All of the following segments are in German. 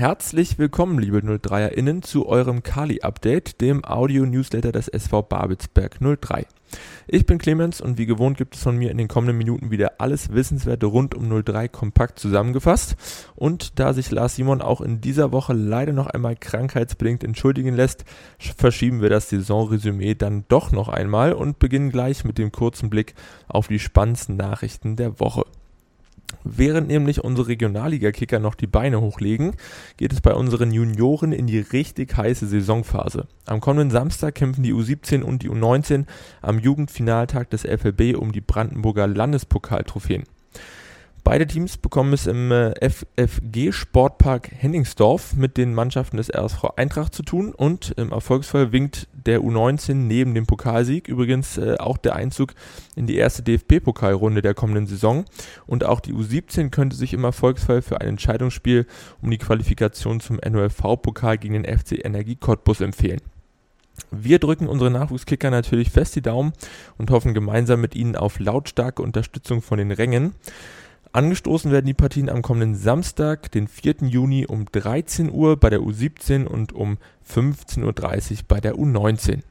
Herzlich willkommen, liebe 03erInnen, zu eurem Kali-Update, dem Audio-Newsletter des SV Babelsberg 03. Ich bin Clemens und wie gewohnt gibt es von mir in den kommenden Minuten wieder alles Wissenswerte rund um 03 kompakt zusammengefasst. Und da sich Lars Simon auch in dieser Woche leider noch einmal krankheitsbedingt entschuldigen lässt, verschieben wir das Saisonresümee dann doch noch einmal und beginnen gleich mit dem kurzen Blick auf die spannendsten Nachrichten der Woche. Während nämlich unsere Regionalliga-Kicker noch die Beine hochlegen, geht es bei unseren Junioren in die richtig heiße Saisonphase. Am kommenden Samstag kämpfen die U17 und die U19 am Jugendfinaltag des FLB um die Brandenburger Landespokaltrophäen. Beide Teams bekommen es im äh, FFG Sportpark Henningsdorf mit den Mannschaften des RSV Eintracht zu tun und im Erfolgsfall winkt der U19 neben dem Pokalsieg übrigens äh, auch der Einzug in die erste DFB-Pokalrunde der kommenden Saison und auch die U17 könnte sich im Erfolgsfall für ein Entscheidungsspiel um die Qualifikation zum NOLV-Pokal gegen den FC Energie Cottbus empfehlen. Wir drücken unsere Nachwuchskicker natürlich fest die Daumen und hoffen gemeinsam mit ihnen auf lautstarke Unterstützung von den Rängen. Angestoßen werden die Partien am kommenden Samstag, den 4. Juni um 13 Uhr bei der U17 und um 15.30 Uhr bei der U19.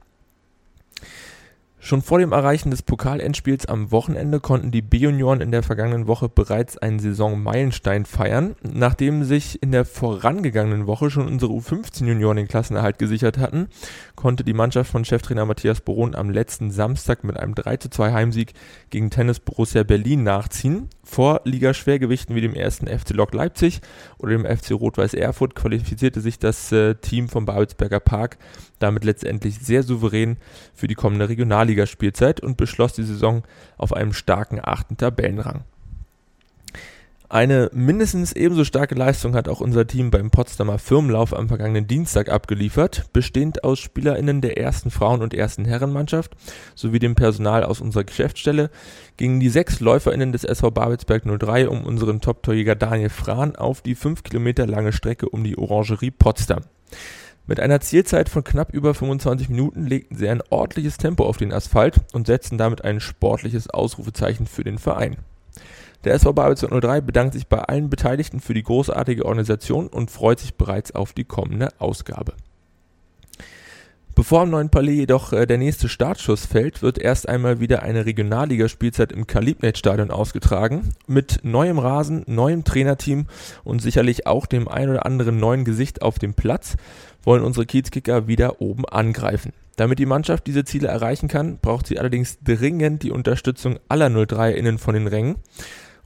Schon vor dem Erreichen des Pokalendspiels am Wochenende konnten die B-Junioren in der vergangenen Woche bereits einen Saisonmeilenstein feiern. Nachdem sich in der vorangegangenen Woche schon unsere U15-Junioren den Klassenerhalt gesichert hatten, konnte die Mannschaft von Cheftrainer Matthias Boron am letzten Samstag mit einem 3:2 Heimsieg gegen Tennis Borussia Berlin nachziehen. Vor Ligaschwergewichten wie dem ersten FC Lok Leipzig oder dem FC Rot-Weiß Erfurt qualifizierte sich das äh, Team vom Babelsberger Park damit letztendlich sehr souverän für die kommende Regionalligaspielzeit und beschloss die Saison auf einem starken achten Tabellenrang. Eine mindestens ebenso starke Leistung hat auch unser Team beim Potsdamer Firmenlauf am vergangenen Dienstag abgeliefert, bestehend aus SpielerInnen der ersten Frauen- und ersten Herrenmannschaft sowie dem Personal aus unserer Geschäftsstelle gingen die sechs LäuferInnen des SV Babelsberg 03 um unseren Top-Torjäger Daniel Frahn auf die fünf Kilometer lange Strecke um die Orangerie Potsdam. Mit einer Zielzeit von knapp über 25 Minuten legten sie ein ordentliches Tempo auf den Asphalt und setzten damit ein sportliches Ausrufezeichen für den Verein. Der SV Babelsberg 03 bedankt sich bei allen Beteiligten für die großartige Organisation und freut sich bereits auf die kommende Ausgabe. Bevor am neuen Palais jedoch äh, der nächste Startschuss fällt, wird erst einmal wieder eine Regionalligaspielzeit im Kalibnet-Stadion ausgetragen. Mit neuem Rasen, neuem Trainerteam und sicherlich auch dem ein oder anderen neuen Gesicht auf dem Platz wollen unsere Kiezkicker wieder oben angreifen. Damit die Mannschaft diese Ziele erreichen kann, braucht sie allerdings dringend die Unterstützung aller 03-Innen von den Rängen.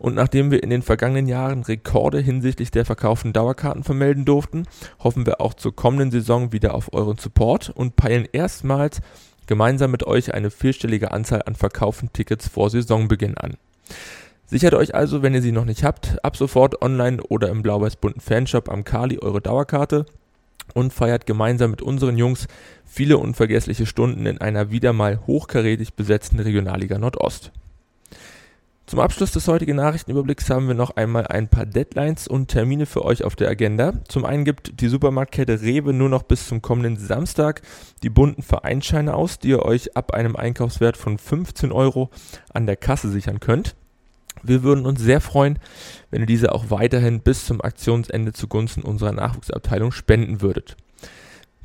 Und nachdem wir in den vergangenen Jahren Rekorde hinsichtlich der verkauften Dauerkarten vermelden durften, hoffen wir auch zur kommenden Saison wieder auf euren Support und peilen erstmals gemeinsam mit euch eine vierstellige Anzahl an verkauften Tickets vor Saisonbeginn an. Sichert euch also, wenn ihr sie noch nicht habt, ab sofort online oder im blau-weiß-bunten Fanshop am Kali eure Dauerkarte und feiert gemeinsam mit unseren Jungs viele unvergessliche Stunden in einer wieder mal hochkarätig besetzten Regionalliga Nordost. Zum Abschluss des heutigen Nachrichtenüberblicks haben wir noch einmal ein paar Deadlines und Termine für euch auf der Agenda. Zum einen gibt die Supermarktkette Rewe nur noch bis zum kommenden Samstag die bunten Vereinsscheine aus, die ihr euch ab einem Einkaufswert von 15 Euro an der Kasse sichern könnt. Wir würden uns sehr freuen, wenn ihr diese auch weiterhin bis zum Aktionsende zugunsten unserer Nachwuchsabteilung spenden würdet.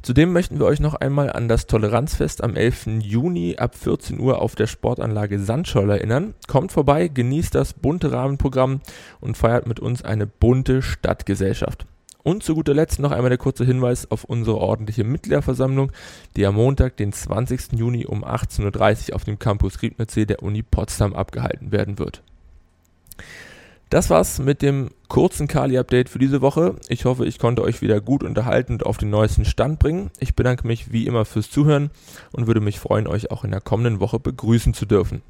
Zudem möchten wir euch noch einmal an das Toleranzfest am 11. Juni ab 14 Uhr auf der Sportanlage Sandscholl erinnern. Kommt vorbei, genießt das bunte Rahmenprogramm und feiert mit uns eine bunte Stadtgesellschaft. Und zu guter Letzt noch einmal der kurze Hinweis auf unsere ordentliche Mitgliederversammlung, die am Montag, den 20. Juni um 18.30 Uhr auf dem Campus Griebnitzsee der Uni Potsdam abgehalten werden wird. Das war's mit dem kurzen Kali-Update für diese Woche. Ich hoffe, ich konnte euch wieder gut unterhalten und auf den neuesten Stand bringen. Ich bedanke mich wie immer fürs Zuhören und würde mich freuen, euch auch in der kommenden Woche begrüßen zu dürfen.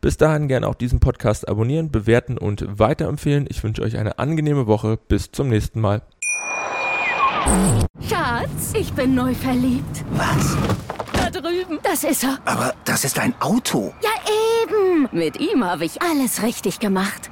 Bis dahin gerne auch diesen Podcast abonnieren, bewerten und weiterempfehlen. Ich wünsche euch eine angenehme Woche. Bis zum nächsten Mal. Schatz, ich bin neu verliebt. Was? Da drüben. Das ist er. Aber das ist ein Auto. Ja, eben. Mit ihm habe ich alles richtig gemacht.